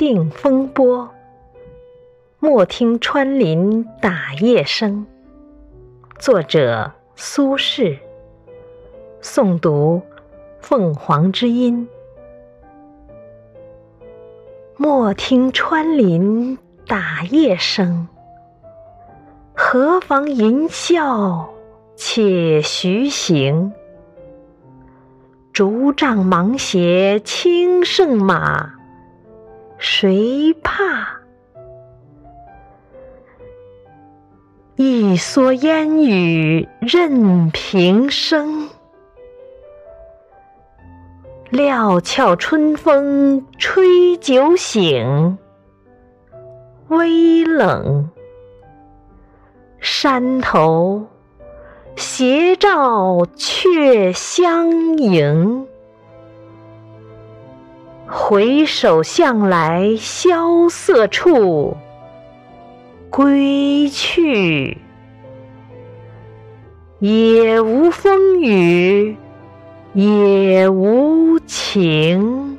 定风波。莫听穿林打叶声。作者：苏轼。诵读：凤凰之音。莫听穿林打叶声，何妨吟啸且徐行。竹杖芒鞋轻胜马，谁怕？一蓑烟雨任平生。料峭春风吹酒醒，微冷。山头斜照却相迎。回首向来萧瑟处，归去，也无风雨。也无晴。